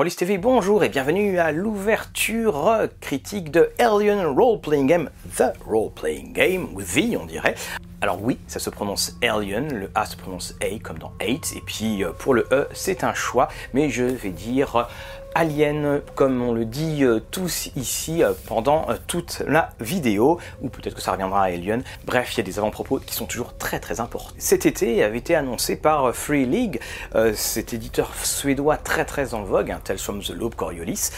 Rollis TV, bonjour et bienvenue à l'ouverture critique de Alien Role Playing Game, The Role Playing Game, ou The on dirait. Alors oui, ça se prononce Alien, le A se prononce A comme dans 8, et puis euh, pour le E c'est un choix, mais je vais dire Alien, comme on le dit euh, tous ici euh, pendant euh, toute la vidéo, ou peut-être que ça reviendra à Alien. Bref, il y a des avant-propos qui sont toujours très très importants. Cet été avait été annoncé par Free League, cet éditeur suédois très très en vogue, un tel the Lobe Coriolis.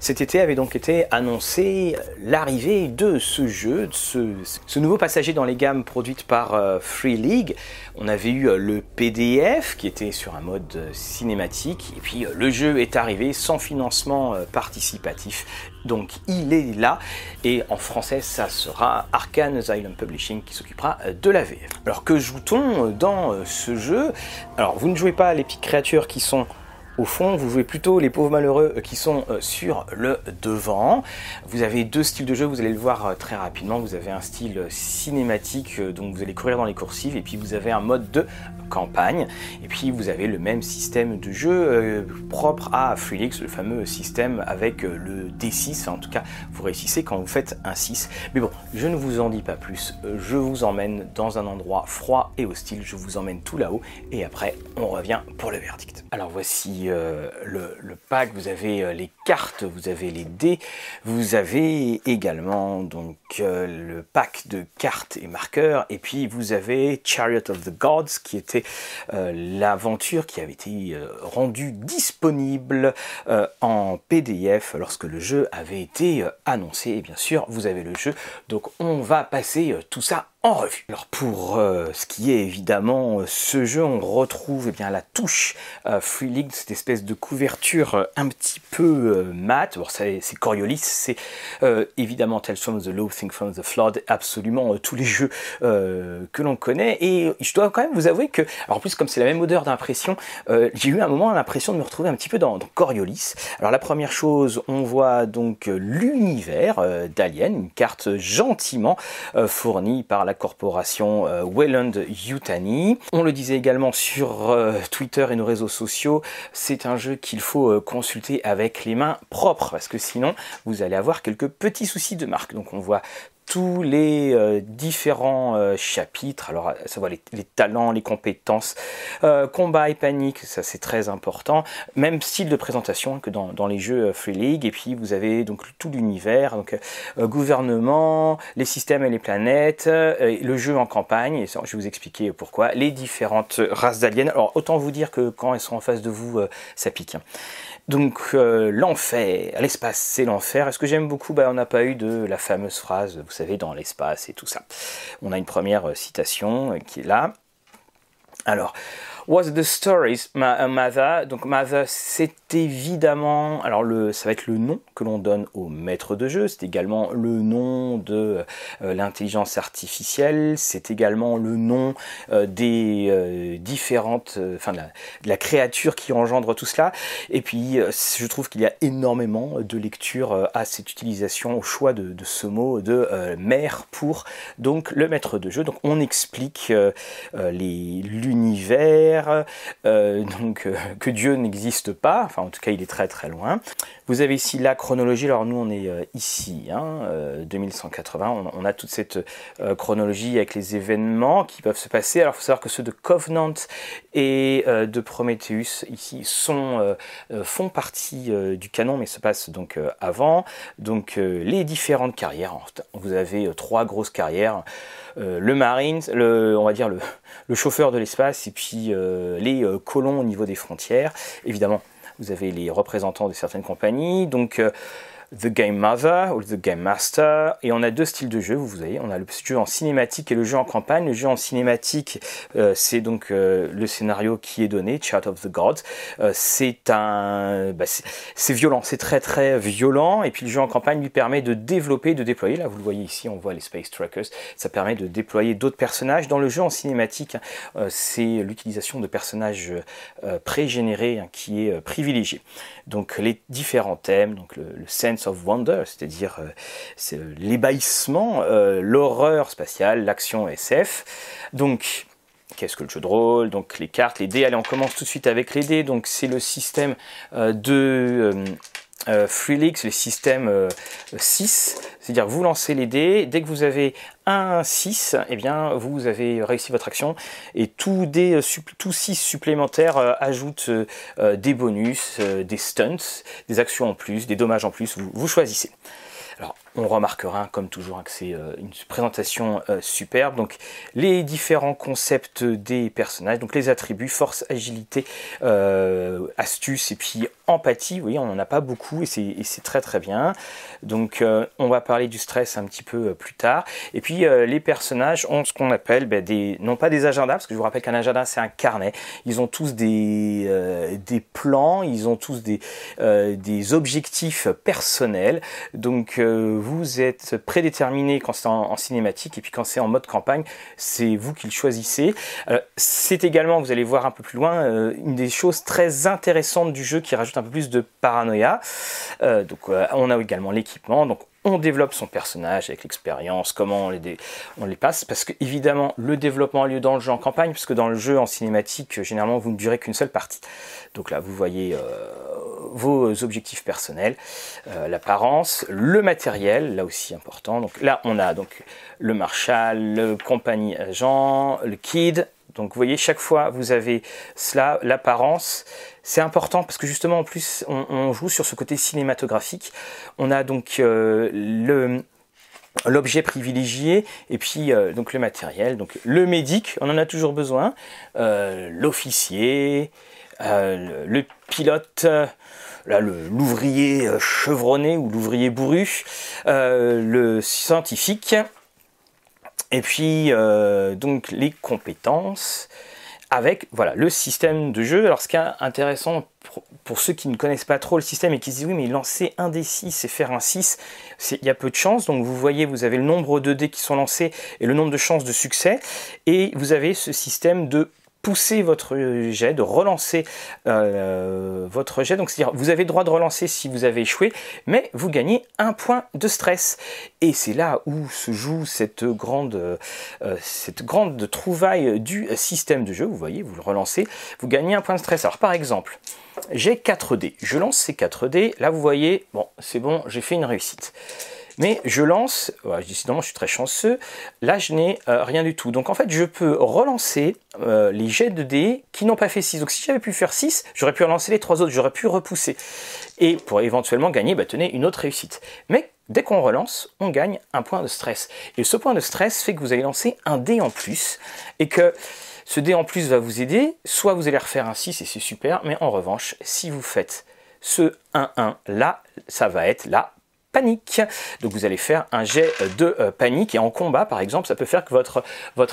Cet été avait donc été annoncé l'arrivée de ce jeu, de ce, nouveau passager dans les gammes produites par Free League. On avait eu le PDF qui était sur un mode cinématique, et puis le jeu est arrivé sans financement euh, participatif. Donc il est là et en français ça sera Arkane Asylum Publishing qui s'occupera euh, de la VF. Alors que joue-t-on dans euh, ce jeu? Alors vous ne jouez pas les petites créatures qui sont au fond, vous jouez plutôt les pauvres malheureux qui sont sur le devant. Vous avez deux styles de jeu, vous allez le voir très rapidement. Vous avez un style cinématique, donc vous allez courir dans les coursives, et puis vous avez un mode de campagne. Et puis vous avez le même système de jeu euh, propre à Freelix, le fameux système avec euh, le D6. en tout cas, vous réussissez quand vous faites un 6. Mais bon, je ne vous en dis pas plus. Euh, je vous emmène dans un endroit froid et hostile. Je vous emmène tout là-haut. Et après, on revient pour le verdict. Alors voici le, le, pack. Vous avez les cartes, vous avez les dés. Vous avez également donc le pack de cartes et marqueurs. Et puis vous avez Chariot of the Gods qui était euh, l'aventure qui avait été euh, rendue disponible euh, en PDF lorsque le jeu avait été annoncé. Et bien sûr, vous avez le jeu. Donc on va passer tout ça en revue. Alors pour euh, ce qui est évidemment euh, ce jeu, on retrouve eh bien la touche euh, Free League, cette espèce de couverture un petit peu mat. Bon, c'est Coriolis, c'est évidemment Tales from the Low, Think from the Flood, absolument tous les jeux que l'on connaît. Et je dois quand même vous avouer que, alors en plus comme c'est la même odeur d'impression, j'ai eu un moment l'impression de me retrouver un petit peu dans, Coriolis. Alors la première chose, on voit donc l'univers d'Alien, une carte gentiment fournie par la corporation euh, Welland Yutani. On le disait également sur euh, Twitter et nos réseaux sociaux, c'est un jeu qu'il faut euh, consulter avec les mains propres parce que sinon vous allez avoir quelques petits soucis de marque. Donc on voit tous les euh, différents euh, chapitres, alors à savoir les, talents, les compétences, euh, combat et panique, ça c'est très important, même style de présentation que dans, les jeux Free League, et puis vous avez donc tout l'univers, donc gouvernement, les systèmes et les planètes, le jeu en campagne, et je vais vous expliquer pourquoi, les différentes races d'aliens, alors autant vous dire que quand elles sont en face de vous, ça pique. Hein. Donc euh, l'enfer, l'espace c'est l'enfer. est ce que j'aime beaucoup, bah, on n'a pas eu de la fameuse phrase, vous savez, dans l'espace et tout ça. On a une première euh, citation euh, qui est là. Alors, What's the stories, Mother Donc Mother, c'est évidemment, alors le, ça va être le nom que l'on donne au maître de jeu. C'est également le nom de euh, l'intelligence artificielle. C'est également le nom euh, des euh, différentes, enfin de la, créature qui engendre tout cela. Et puis, je trouve qu'il y a énormément de lecture à cette utilisation, au choix de, de ce mot de mère pour donc le maître de jeu. Donc on explique l'univers euh, donc euh, que Dieu n'existe pas, enfin en tout cas il est très très loin. Vous avez ici la chronologie, alors nous on est euh, ici, hein, 2180, on, a toute cette chronologie avec les événements qui peuvent se passer. Alors il faut savoir que ceux de Covenant et de Prometheus ici sont, font partie du canon mais se passent donc avant. Donc les différentes carrières, vous avez trois grosses carrières. le Marines, le, on va dire le, chauffeur de l'espace et puis euh, les euh, colons au niveau des frontières. Évidemment, vous avez les représentants de certaines compagnies. Donc, euh, The Game Mother ou The Game Master. Et on a deux styles de jeu, vous voyez. On a le jeu en cinématique et le jeu en campagne. Le jeu en cinématique, euh, c'est donc euh, le scénario qui est donné, Chart of the Gods. Euh, c'est un, bah, c'est violent, c'est très très violent. Et puis le jeu en campagne lui permet de développer, de déployer. Là, vous le voyez ici, on voit les Space Trackers. Ça permet de déployer d'autres personnages. Dans le jeu en cinématique, c'est l'utilisation de personnages pré-générés hein, qui est privilégiée. Donc les différents thèmes, donc le, le sense of Wonder, c'est-à-dire euh, l'ébahissement, euh, l'horreur spatiale, l'action SF. Donc, Qu'est-ce que le jeu de rôle? Donc les cartes, les dés. Allez, on commence tout de suite avec les dés. Donc c'est le système de euh, Freelix, le système 6, c'est-à-dire vous lancez les dés, dès que vous avez un 6, eh bien vous avez réussi votre action. Et tous des tous 6 supplémentaires ajoutent des bonus, des stunts, des actions en plus, des dommages en plus, vous choisissez. On remarquera, comme toujours, que c'est euh, une présentation euh, superbe. Donc, les différents concepts des personnages, donc les attributs, force, agilité, euh, astuce et puis empathie. Voyez, on n'en a pas beaucoup et c'est très très bien. Donc, on va parler du stress un petit peu plus tard. Et puis, les personnages ont ce qu'on appelle ben, des, non pas des agendas, parce que je vous rappelle qu'un agenda c'est un carnet. Ils ont tous des, plans, ils ont tous des, des objectifs personnels. Donc, vous êtes prédéterminé quand c'est en, cinématique et puis quand c'est en mode campagne, c'est vous qui le choisissez. Euh, c'est également, vous allez voir un peu plus loin, euh, une des choses très intéressantes du jeu qui rajoute un peu plus de paranoïa. Euh, donc on a également l'équipement. Donc on développe son personnage avec l'expérience, comment on les, on les passe, parce que évidemment le développement a lieu dans le jeu en campagne, parce que dans le jeu en cinématique, généralement vous ne durez qu'une seule partie. Donc là vous voyez vos objectifs personnels, euh, l'apparence, le matériel, là aussi important. Donc là, on a donc le Marshall, le compagnie agent, le kid. Donc vous voyez, chaque fois vous avez cela, l'apparence. C'est important parce que justement en plus on, joue sur ce côté cinématographique. On a donc euh, le l'objet privilégié et puis euh, donc le matériel donc le médic on en a toujours besoin l'officier le pilote là l'ouvrier euh, chevronné ou l'ouvrier bourru, euh, le scientifique, et puis euh, donc les compétences avec voilà le système de jeu. Alors ce qui est intéressant pour, ceux qui ne connaissent pas trop le système et qui se disent oui mais lancer un des 6 et faire un 6, il y a peu de chances. Donc vous voyez vous avez le nombre de dés qui sont lancés et le nombre de chances de succès et vous avez ce système de pousser votre jet, de relancer euh, votre jet. Donc, c'est-à-dire, vous avez le droit de relancer si vous avez échoué, mais vous gagnez un point de stress. Et c'est là où se joue cette grande, euh, cette grande trouvaille du système de jeu. Vous voyez, vous le relancez, vous gagnez un point de stress. Alors, par exemple, j'ai 4 dés. Je lance ces 4 dés. Là, vous voyez, bon, c'est bon, j'ai fait une réussite. Mais je lance, décidément je suis très chanceux, là je n'ai euh, rien du tout. Donc en fait je peux relancer euh, les jets de dés qui n'ont pas fait 6. Donc si j'avais pu faire 6, j'aurais pu relancer les trois autres, j'aurais pu repousser. Et pour éventuellement gagner, bah, tenez, une autre réussite. Mais dès qu'on relance, on gagne un point de stress. Et ce point de stress fait que vous allez lancer un dé en plus et que ce dé en plus va vous aider. Soit vous allez refaire un 6 et c'est super, mais en revanche, si vous faites ce 1-1 là, ça va être là panique. Donc vous allez faire un jet de euh, panique et en combat par exemple ça peut faire que votre,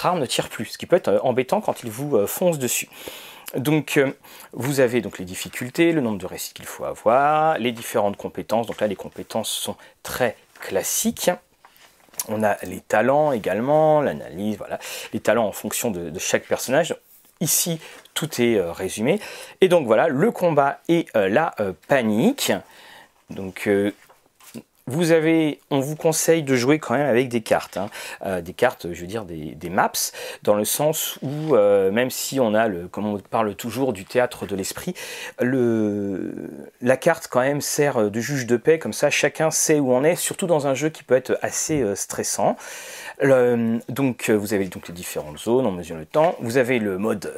arme ne tire plus, ce qui peut être euh, embêtant quand il vous euh, fonce dessus. Donc vous avez donc les difficultés, le nombre de récits qu'il faut avoir, les différentes compétences. Donc là les compétences sont très classiques. On a les talents également, l'analyse, voilà, les talents en fonction de, chaque personnage. Ici, tout est résumé. Et donc voilà, le combat et la panique. Donc on vous conseille de jouer quand même avec des cartes, hein. euh, des cartes, je veux dire des, maps, dans le sens où euh, même si on a le, comme on parle toujours du théâtre de l'esprit, le, la carte quand même sert de juge de paix, comme ça chacun sait où on est, surtout dans un jeu qui peut être assez euh, stressant donc vous avez donc les différentes zones, on mesure le temps. Vous avez le mode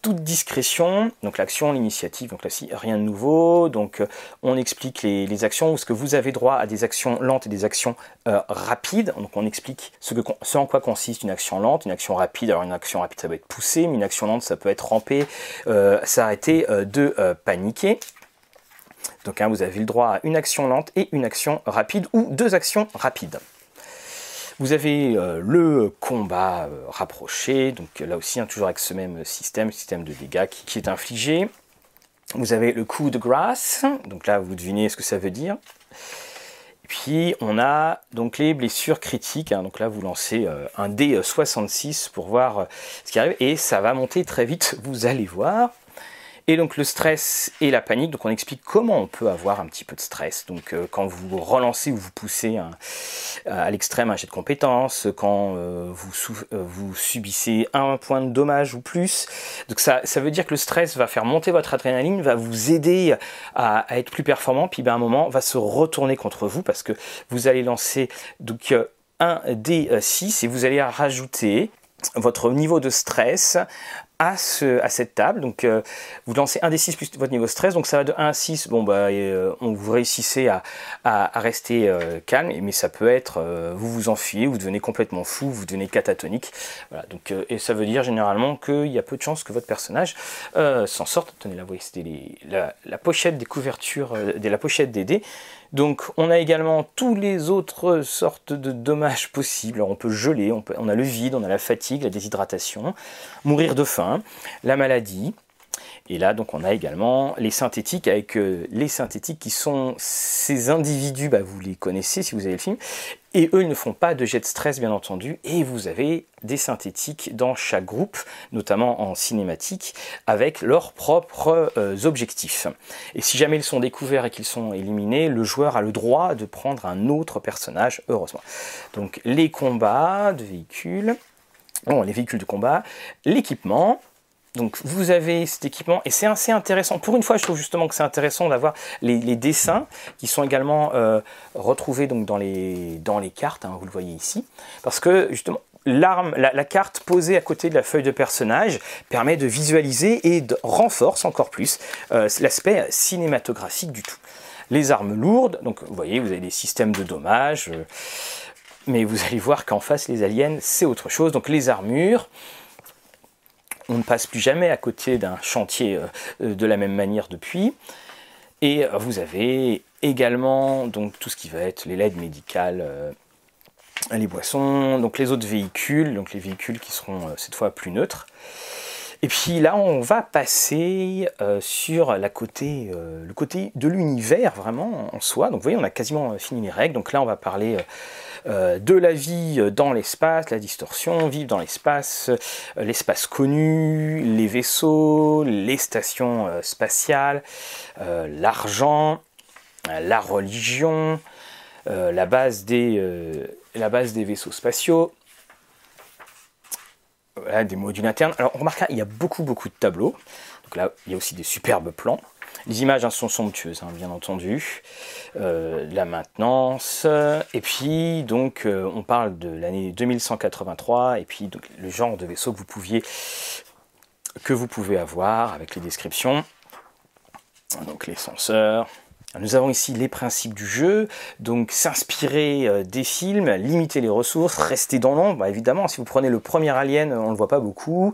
toute discrétion, donc l'action, l'initiative, donc là ci rien de nouveau. Donc on explique les, actions, ce que vous avez droit à des actions lentes et des actions rapides. Donc on explique ce, que, ce en quoi consiste une action lente, une action rapide. Alors une action rapide ça peut être pousser, mais une action lente ça peut être ramper, s'arrêter de paniquer. Donc hein, vous avez le droit à une action lente et une action rapide ou deux actions rapides. Vous avez euh, le combat euh, rapproché, donc là aussi, hein, toujours avec ce même système, système de dégâts qui, est infligé. Vous avez le coup de grâce, donc là vous devinez ce que ça veut dire. Puis on a donc les blessures critiques, hein. donc là vous lancez euh, un D66 pour voir ce qui arrive, et ça va monter très vite, vous allez voir. Et donc le stress et la panique, donc on explique comment on peut avoir un petit peu de stress. Donc euh, quand vous relancez ou vous poussez à l'extrême un jet de compétence, quand euh, vous, euh, subissez un point de dommage ou plus. Donc ça, veut dire que le stress va faire monter votre adrénaline, va vous aider à, être plus performant, puis ben, à un moment va se retourner contre vous parce que vous allez lancer un D6 et vous allez rajouter votre niveau de stress à, ce, à cette table. Donc, euh, vous lancez un des 6 plus votre niveau stress. Donc, ça va de 1 à 6. Bon, bah, euh, on, vous réussissez à, rester euh, calme, mais ça peut être, vous vous enfuyez, vous devenez complètement fou, vous devenez catatonique. Voilà, donc, et ça veut dire généralement qu'il y a peu de chances que votre personnage s'en sorte. Tenez, là, vous voyez, c'était la, la, pochette des couvertures, la pochette des dés. Donc on a également tous les autres sortes de dommages possibles. on peut geler, on, on, a le vide, on a la fatigue, la déshydratation, mourir de faim, la maladie, et là, donc, on a également les synthétiques, avec euh, les synthétiques qui sont ces individus, bah, vous les connaissez si vous avez le film, et eux, ils ne font pas de jet de stress, bien entendu, et vous avez des synthétiques dans chaque groupe, notamment en cinématique, avec leurs propres euh, objectifs. Et si jamais ils sont découverts et qu'ils sont éliminés, le joueur a le droit de prendre un autre personnage, heureusement. Donc, les combats de véhicules, bon, les véhicules de combat, l'équipement, donc vous avez cet équipement et c'est assez intéressant. Pour une fois, je trouve justement que c'est intéressant d'avoir les, dessins qui sont également euh, retrouvés donc dans les, dans les cartes, hein, vous le voyez ici, parce que justement l'arme, la, carte posée à côté de la feuille de personnage permet de visualiser et de renforce encore plus euh, l'aspect cinématographique du tout. Les armes lourdes, donc vous voyez, vous avez des systèmes de dommages, euh, mais vous allez voir qu'en face les aliens c'est autre chose. Donc les armures on ne passe plus jamais à côté d'un chantier euh, euh, de la même manière depuis. Et euh, vous avez également donc tout ce qui va être les LED médicales, les boissons, donc les autres véhicules, donc les véhicules qui seront cette fois plus neutres. Et puis là, on va passer sur la côté, le côté de l'univers vraiment en soi. Donc vous voyez, on a quasiment fini les règles. Donc là, on va parler euh, de la vie dans l'espace, la distorsion, vivre dans l'espace, euh, l'espace connu, les vaisseaux, les stations euh, spatiales, l'argent, la religion, la, base des, la base des vaisseaux spatiaux, des modules internes. Alors, on remarque, il y a beaucoup, beaucoup de tableaux. Donc là, il y a aussi des superbes plans. Les images hein, sont somptueuses, hein, bien entendu. Euh, la maintenance. Et puis, donc, euh, on parle de l'année 2183. Et puis, donc, le genre de vaisseau que vous pouviez que vous pouvez avoir avec les descriptions. Donc les senseurs, nous avons ici les principes du jeu, donc s'inspirer euh, des films, limiter les ressources, rester dans l'ombre. Bah, évidemment, si vous prenez le premier Alien, on ne le voit pas beaucoup.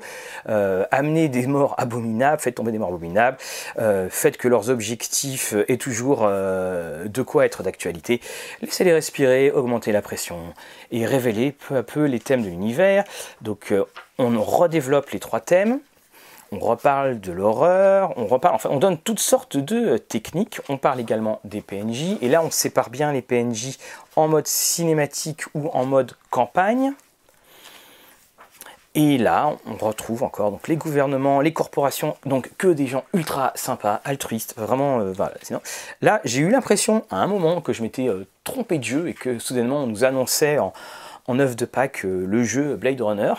Euh, amener des morts abominables, faites tomber des morts abominables, euh, faites que leurs objectifs aient toujours de quoi être d'actualité. Laissez-les respirer, augmenter la pression et révéler peu à peu les thèmes de l'univers. Donc on redéveloppe les trois thèmes on reparle de l'horreur, on reparle, enfin, on donne toutes sortes de euh, techniques. On parle également des PNJ, et là, on sépare bien les PNJ en mode cinématique ou en mode campagne. Et là, on retrouve encore donc les gouvernements, les corporations, donc que des gens ultra sympas, altruistes, vraiment. Euh, là, j'ai eu l'impression à un moment que je m'étais euh, trompé de jeu et que soudainement on nous annonçait en, en œuvre de Pâques le jeu Blade Runner.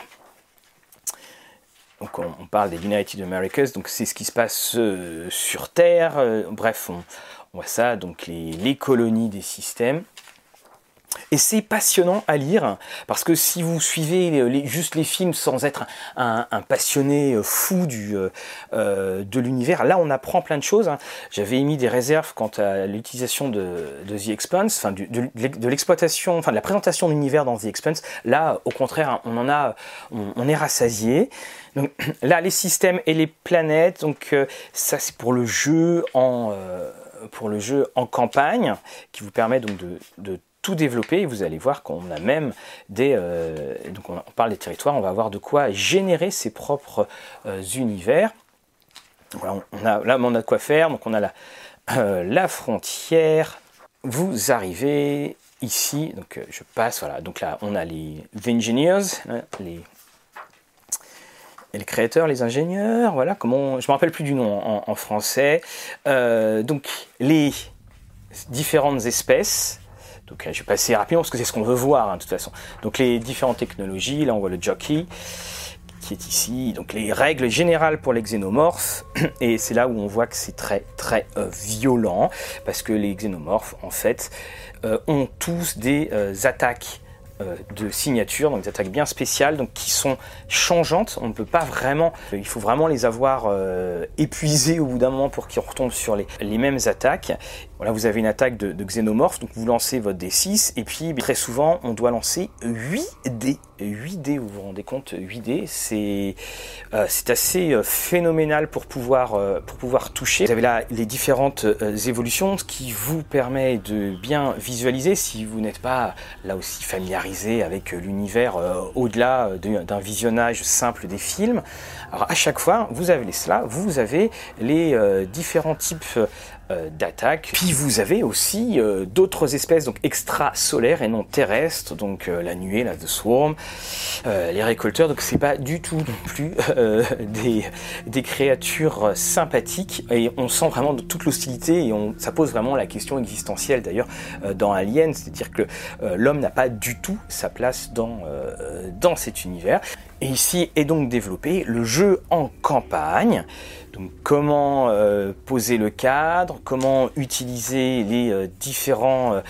Donc on, parle des United Americas, donc c'est ce qui se passe euh, sur Terre. Euh, bref, on, voit ça, donc les, colonies des systèmes. Et c'est passionnant à lire, parce que si vous suivez juste les films sans être un, passionné euh, fou du, de l'univers, là on apprend plein de choses. Hein. J'avais émis des réserves quant à l'utilisation de, The Expanse, enfin de, l'exploitation, enfin de la présentation de l'univers dans The Expanse. Là, au contraire, on en a, on, est rassasié. Là, les systèmes et les planètes, donc euh, ça c'est pour le jeu en euh, pour le jeu en campagne qui vous permet donc de, tout développer. vous allez voir qu'on a même des euh, donc on, parle des territoires, on va avoir de quoi générer ses propres univers. on a, là, on a de quoi faire. Donc on a la, la frontière. Vous arrivez ici, donc je passe, voilà, donc là on a les engineers, hein, les et les créateurs, les ingénieurs, voilà, comment, je me rappelle plus du nom en, français. Euh, donc les différentes espèces. Donc je vais passer rapidement parce que c'est ce qu'on veut voir hein, de toute façon. Donc les différentes technologies, là on voit le jockey qui est ici. Donc les règles générales pour les xénomorphes, et c'est là où on voit que c'est très très euh, violent, parce que les xénomorphes en fait euh, ont tous des attaques euh, de signatures, donc des attaques bien spéciales, donc qui sont changeantes. On ne peut pas vraiment, il faut vraiment les avoir euh, épuisées au bout d'un moment pour qu'ils retombent sur les, mêmes attaques. Voilà, vous avez une attaque de, de xénomorphe, donc vous lancez votre D6, et puis très souvent on doit lancer 8 dés 8D, vous vous rendez compte, 8D, c'est euh, c'est assez euh, phénoménal pour pouvoir, euh, pour pouvoir toucher. Vous avez là les différentes évolutions, ce qui vous permet de bien visualiser si vous n'êtes pas là aussi familiarisé avec l'univers au-delà d'un visionnage simple des films. Alors à chaque fois, vous avez cela, vous avez les différents types d'attaque. Puis vous avez aussi euh, d'autres espèces donc extrasolaires et non terrestres, donc euh, la nuée, la The Swarm, les récolteurs. Donc c'est pas du tout non plus des, des créatures sympathiques et on sent vraiment toute l'hostilité et on, ça pose vraiment la question existentielle d'ailleurs dans Alien, c'est-à-dire que l'homme n'a pas du tout sa place dans, dans cet univers. Et ici est donc développé le jeu en campagne. Donc comment euh, poser le cadre, comment utiliser les euh, différents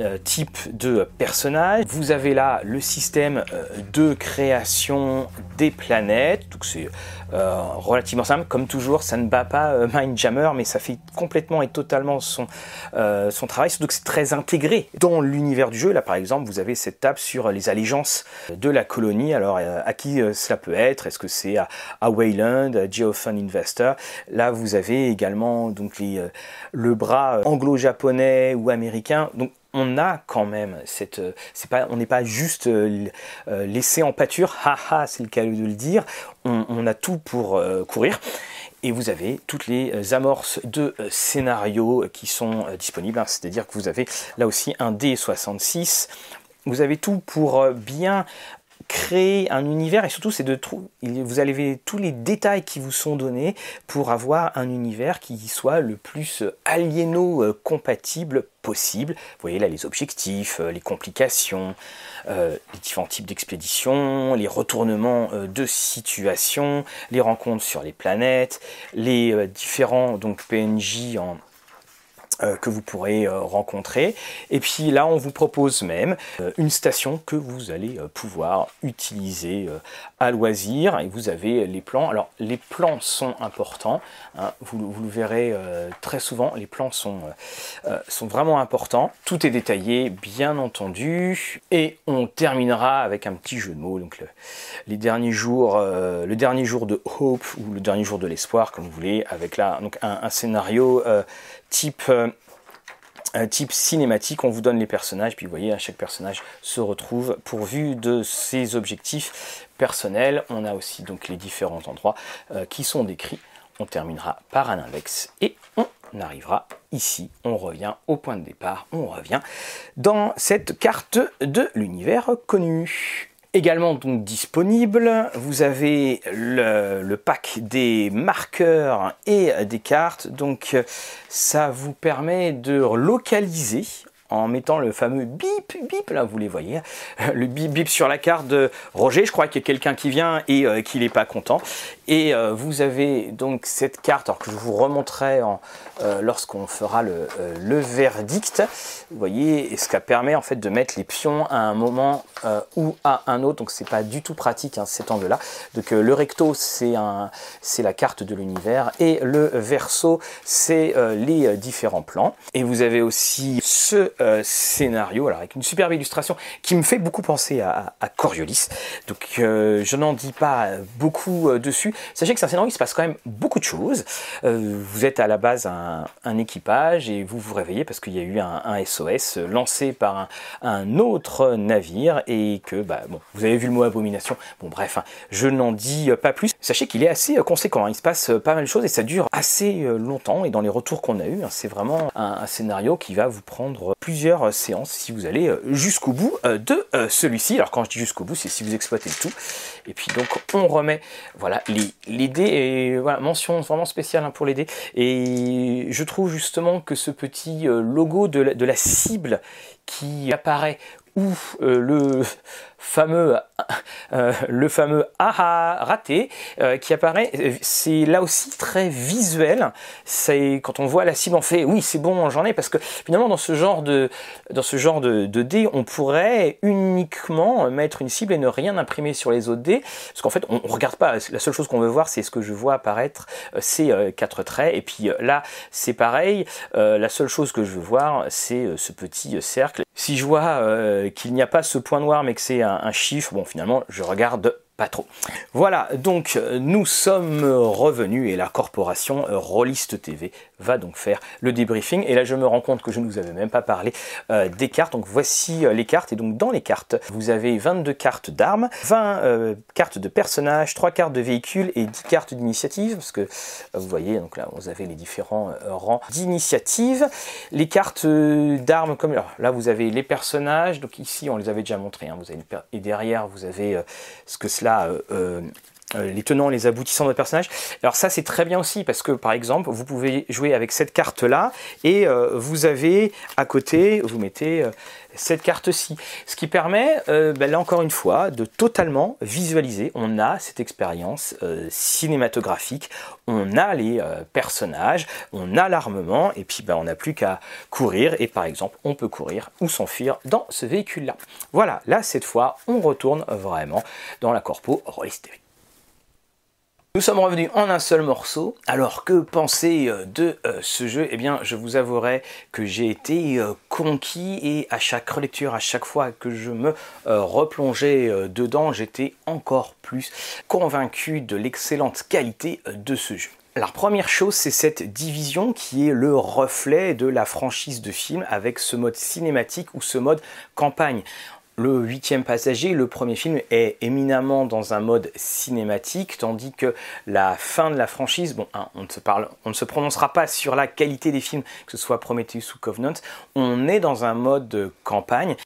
euh, type de personnage. Vous avez là le système euh, de création des planètes. Donc c'est euh, relativement simple. Comme toujours, ça ne bat pas Mindjammer, mais ça fait complètement et totalement son, son travail. Donc c'est très intégré dans l'univers du jeu. Là par exemple, vous avez cette table sur les allégeances de la colonie. Alors à qui cela peut être? Est-ce que c'est à, à, Wayland, à Geofund Investor? Là vous avez également donc le bras anglo-japonais ou américain. Donc on a quand même euh, on n'est pas juste euh, euh, laissé en pâture, haha, c'est le cas de le dire. On, a tout pour courir. Et vous avez toutes les amorces de scénarios qui sont disponibles. Hein. C'est-à-dire que vous avez là aussi un D66. Vous avez tout pour bien créer un univers et surtout c'est de vous avez tous les détails qui vous sont donnés pour avoir un univers qui soit le plus aliéno euh, compatible possible. Vous voyez là les objectifs, euh, les complications, euh, les différents types d'expéditions, les retournements de situation, les rencontres sur les planètes, les différents donc PNJ en euh, que vous pourrez euh, rencontrer. Et puis là, on vous propose même euh, une station que vous allez pouvoir utiliser à loisir. Et vous avez les plans. Alors, les plans sont importants. Hein. vous, le verrez très souvent. Les plans sont, sont vraiment importants. Tout est détaillé, bien entendu. Et on terminera avec un petit jeu de mots. Donc, le, les derniers jours, le dernier jour de Hope ou le dernier jour de l'espoir, comme vous voulez, avec là donc un, scénario type euh, type cinématique, on vous donne les personnages, puis vous voyez, chaque personnage se retrouve pourvu de ses objectifs personnels. On a aussi donc les différents endroits euh, qui sont décrits. On terminera par un index et on arrivera ici. On revient au point de départ, on revient dans cette carte de l'univers connu également donc disponible. Vous avez le, pack des marqueurs et des cartes. Donc ça vous permet de localiser en mettant le fameux bip bip là vous les voyez le bip bip sur la carte de Roger. Je crois qu'il y a quelqu'un qui vient et euh, qui n'est pas content. Et euh, vous avez donc cette carte alors que je vous remontrerai euh, lorsqu'on fera le, le, verdict. Vous voyez ce qui permet en fait de mettre les pions à un moment ou à un autre. Donc c'est pas du tout pratique hein, cet angle là donc le recto c'est la carte de l'univers. Et le verso c'est les différents plans. Et vous avez aussi ce euh, scénario, alors avec une superbe illustration qui me fait beaucoup penser à, Coriolis. Donc euh, je n'en dis pas beaucoup euh, dessus. Sachez que c'est un scénario, il se passe quand même beaucoup de choses. Vous êtes à la base un, équipage et vous vous réveillez parce qu'il y a eu un, SOS lancé par un, autre navire et que, bah, bon, vous avez vu le mot abomination. Bon, bref, hein, je n'en dis pas plus. Sachez qu'il est assez conséquent. Hein. Il se passe pas mal de choses et ça dure assez longtemps. Et dans les retours qu'on a eu, hein, c'est vraiment un, scénario qui va vous prendre plusieurs séances si vous allez jusqu'au bout de celui-ci. Alors quand je dis jusqu'au bout, c'est si vous exploitez le tout. Et puis donc on remet voilà les, les dés et voilà mention vraiment spéciale hein, pour les dés. Et je trouve justement que ce petit euh, logo de la, de la cible qui apparaît ou euh, le fameux, euh, le fameux aha raté euh, qui apparaît, c'est là aussi très visuel. C'est quand on voit la cible, on fait oui c'est bon j'en ai parce que finalement dans ce genre de dans ce genre de, de dés, on pourrait uniquement mettre une cible et ne rien imprimer sur les autres dés parce qu'en fait on, on, regarde pas. La seule chose qu'on veut voir c'est ce que je vois apparaître ces quatre traits et puis là c'est pareil. la seule chose que je veux voir c'est ce petit cercle. Si je vois qu'il n'y a pas ce point noir mais que c'est un, chiffre, bon finalement je regarde pas trop. Voilà, donc nous sommes revenus et la corporation Rollist TV va donc faire le débriefing. Et là, je me rends compte que je ne vous avais même pas parlé euh, des cartes. Donc voici euh, les cartes. Et donc dans les cartes, vous avez 22 cartes d'armes, 20 euh, cartes de personnages, 3 cartes de véhicules et 10 cartes d'initiative. Parce que vous voyez, donc là, vous avez les différents rangs d'initiative. Les cartes d'armes, comme là, vous avez les personnages. Donc ici, on les avait déjà montrés. Hein. vous avez, et derrière, vous avez ce que cela euh, les tenants les aboutissants de personnages. Alors ça c'est très bien aussi parce que par exemple vous pouvez jouer avec cette carte là et euh, vous avez à côté, vous mettez euh, cette carte-ci. Ce qui permet, ben là encore une fois, de totalement visualiser. On a cette expérience cinématographique, on a les personnages, on a l'armement, et puis ben, on n'a plus qu'à courir. Et par exemple, on peut courir ou s'enfuir dans ce véhicule-là. Voilà, là cette fois, on retourne vraiment dans la corpo Rollist nous sommes revenus en un seul morceau. Alors que penser euh, de euh, ce jeu? Eh bien, je vous avouerai que j'ai été euh, conquis et à chaque relecture, à chaque fois que je me replongeais dedans, j'étais encore plus convaincu de l'excellente qualité de ce jeu. La première chose, c'est cette division qui est le reflet de la franchise de film avec ce mode cinématique ou ce mode campagne. Le huitième passager, le premier film, est éminemment dans un mode cinématique, tandis que la fin de la franchise, bon, hein, on, ne se on ne se prononcera pas sur la qualité des films, que ce soit Prometheus ou Covenant, on est dans un mode campagne.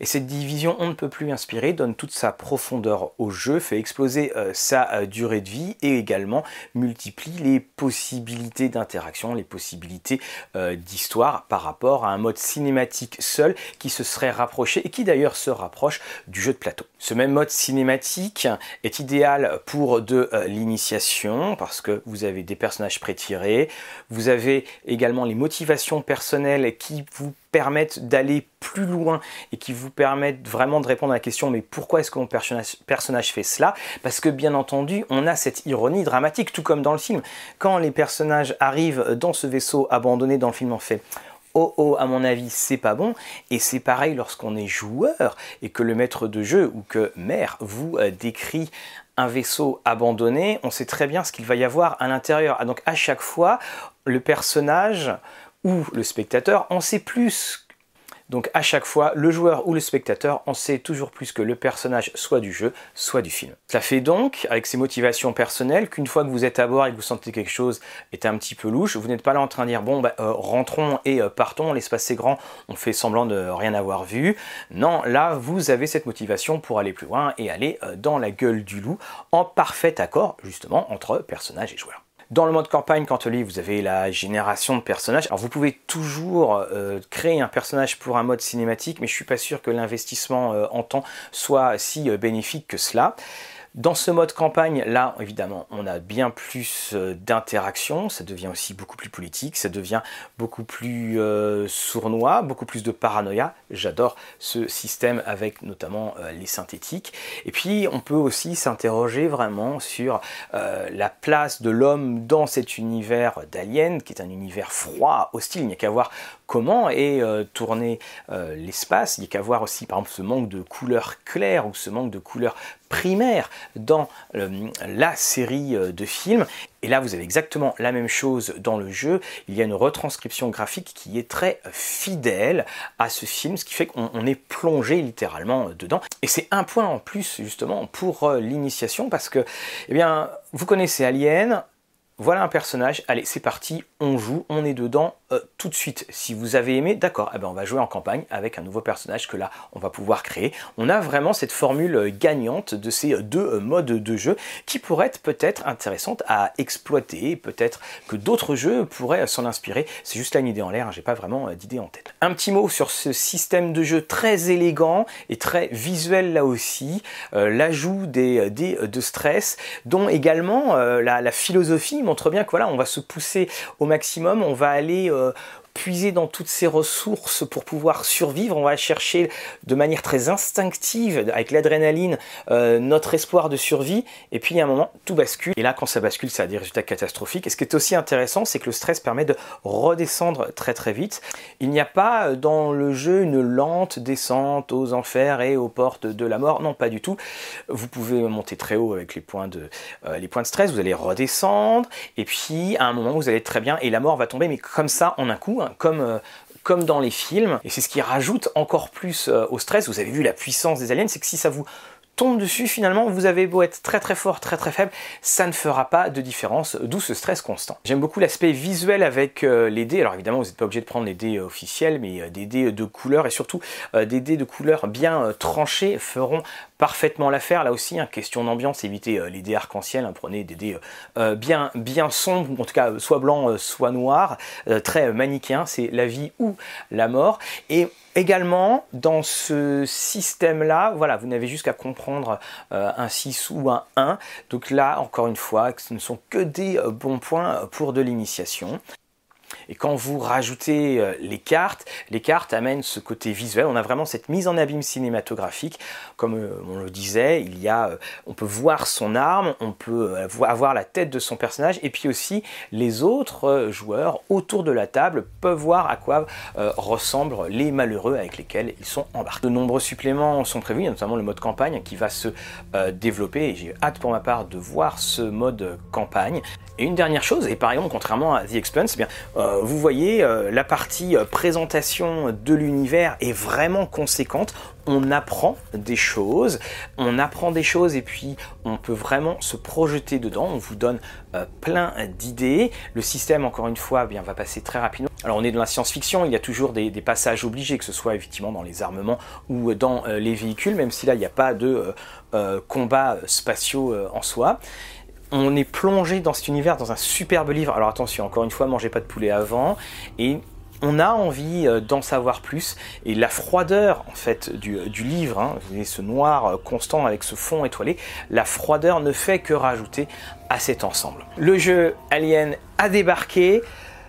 Et cette division on ne peut plus inspirer donne toute sa profondeur au jeu, fait exploser euh, sa euh, durée de vie et également multiplie les possibilités d'interaction, les possibilités euh, d'histoire par rapport à un mode cinématique seul qui se serait rapproché et qui d'ailleurs se rapproche du jeu de plateau. Ce même mode cinématique est idéal pour de l'initiation parce que vous avez des personnages prétirés, vous avez également les motivations personnelles qui vous permettent d'aller plus loin et qui vous permettent vraiment de répondre à la question mais pourquoi est-ce que mon personnage, fait cela? Parce que bien entendu, on a cette ironie dramatique, tout comme dans le film. Quand les personnages arrivent dans ce vaisseau abandonné dans le film, en fait oh oh, à mon avis, c'est pas bon. Et c'est pareil lorsqu'on est joueur et que le maître de jeu ou que mère vous euh, décrit un vaisseau abandonné, on sait très bien ce qu'il va y avoir à l'intérieur. Ah, donc à chaque fois, le personnage ou le spectateur en sait plus. Donc à chaque fois, le joueur ou le spectateur en sait toujours plus que le personnage soit du jeu, soit du film. Ça fait donc, avec ses motivations personnelles, qu'une fois que vous êtes à bord et que vous sentez quelque chose est un petit peu louche, vous n'êtes pas là en train de dire bon bah, euh, rentrons et euh, partons, l'espace est grand, on fait semblant de rien avoir vu. Non, là vous avez cette motivation pour aller plus loin et aller euh, dans la gueule du loup en parfait accord justement entre personnage et joueur. Dans le mode campagne, quant à lui, vous avez la génération de personnages. Alors vous pouvez toujours euh, créer un personnage pour un mode cinématique, mais je suis pas sûr que l'investissement euh, en temps soit si euh, bénéfique que cela. Dans ce mode campagne, là, évidemment, on a bien plus euh, d'interaction, ça devient aussi beaucoup plus politique, ça devient beaucoup plus euh, sournois, beaucoup plus de paranoïa. J'adore ce système avec notamment euh, les synthétiques. Et puis, on peut aussi s'interroger vraiment sur la place de l'homme dans cet univers d'Alien, qui est un univers froid, hostile. Il n'y a qu'à voir comment est tourné l'espace. Il n'y a qu'à voir aussi, par exemple, ce manque de couleurs claires ou ce manque de couleurs primaire dans la série de films. Et là, vous avez exactement la même chose dans le jeu. Il y a une retranscription graphique qui est très fidèle à ce film, ce qui fait qu'on est plongé littéralement dedans. Et c'est un point en plus justement pour l'initiation parce que, eh bien, vous connaissez Alien, voilà un personnage, allez c'est parti, on joue, on est dedans euh, tout de suite. Si vous avez aimé, d'accord, eh ben on va jouer en campagne avec un nouveau personnage que là on va pouvoir créer. On a vraiment cette formule gagnante de ces deux modes de jeu qui pourrait être peut-être intéressante à exploiter, peut-être que d'autres jeux pourraient s'en inspirer. C'est juste là une idée en l'air, hein, j'ai pas vraiment euh, d'idée en tête. Un petit mot sur ce système de jeu très élégant et très visuel là aussi, euh, l'ajout des dés de stress, dont également la philosophie montre bien que voilà, on va se pousser au maximum, on va aller euh, puiser dans toutes ces ressources pour pouvoir survivre. On va chercher de manière très instinctive, avec l'adrénaline, euh, notre espoir de survie. Et puis, il y a un moment, tout bascule. Et là, quand ça bascule, ça a des résultats catastrophiques. Et ce qui est aussi intéressant, c'est que le stress permet de redescendre très très vite. Il n'y a pas dans le jeu une lente descente aux enfers et aux portes de la mort. Non, pas du tout. Vous pouvez monter très haut avec les points de, euh, les points de stress. Vous allez redescendre. Et puis, à un moment, vous allez très bien et la mort va tomber, mais comme ça, en un coup. Comme, euh, comme dans les films. Et c'est ce qui rajoute encore plus euh, au stress. Vous avez vu la puissance des aliens, c'est que si ça vous tombe dessus, finalement, vous avez beau être très très fort, très très faible, ça ne fera pas de différence, d'où ce stress constant. J'aime beaucoup l'aspect visuel avec euh, les dés, alors évidemment vous n'êtes pas obligé de prendre les dés officiels, mais des dés de couleur et surtout des dés de couleur bien tranchés feront parfaitement l'affaire. Là aussi, hein, question d'ambiance, évitez euh, les dés arc-en-ciel, hein, prenez des dés euh, bien, bien sombres, en tout cas soit blanc, euh, soit noir, très manichéen, c'est la vie ou la mort. Et également, dans ce système-là, voilà, vous n'avez juste qu'à comprendre un 6 ou un 1. Donc là, encore une fois, ce ne sont que des bons points pour de l'initiation. Et quand vous rajoutez euh, les cartes, les cartes amènent ce côté visuel. On a vraiment cette mise en abîme cinématographique. Comme euh, on le disait, il y a, euh, on peut voir son arme, on peut avoir la tête de son personnage, et puis aussi les autres joueurs autour de la table peuvent voir à quoi ressemblent les malheureux avec lesquels ils sont embarqués. De nombreux suppléments sont prévus, notamment le mode campagne qui va se développer, et j'ai hâte pour ma part de voir ce mode campagne. Et une dernière chose, et par exemple, contrairement à The Expanse, eh bien, vous voyez, euh, la partie euh, présentation de l'univers est vraiment conséquente. On apprend des choses, on apprend des choses et puis on peut vraiment se projeter dedans. On vous donne plein d'idées. Le système, encore une fois, eh bien, va passer très rapidement. Alors on est dans la science-fiction, il y a toujours des, des, passages obligés, que ce soit effectivement dans les armements ou dans les véhicules, même si là il n'y a pas de combats spatiaux en soi on est plongé dans cet univers, dans un superbe livre. Alors attention, encore une fois, mangez pas de poulet avant. Et on a envie euh, d'en savoir plus. Et la froideur, en fait, du, livre, hein, vous voyez ce noir euh, constant avec ce fond étoilé, la froideur ne fait que rajouter à cet ensemble. Le jeu Alien a débarqué.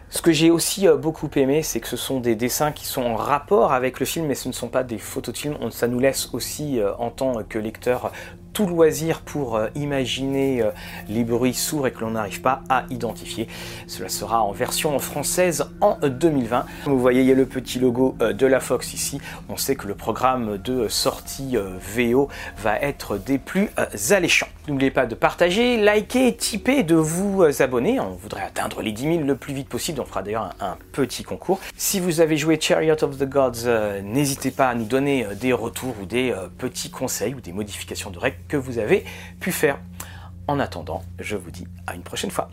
Ce que j'ai aussi euh, beaucoup aimé, c'est que ce sont des dessins qui sont en rapport avec le film, mais ce ne sont pas des photos de film. Ça nous laisse aussi, en tant que lecteur, tout loisir pour euh, imaginer euh, les bruits sourds et que l'on n'arrive pas à identifier. Cela sera en version française en 2020. vous voyez, il y a le petit logo euh, de la Fox ici. On sait que le programme de sortie VO va être des plus alléchants. N'oubliez pas de partager, liker, tiper, de vous abonner. On voudrait atteindre les 10 000 le plus vite possible. On fera d'ailleurs un, petit concours. Si vous avez joué Chariot of the Gods, n'hésitez pas à nous donner des retours ou des petits conseils ou des modifications de règles que vous avez pu faire. En attendant, je vous dis à une prochaine fois.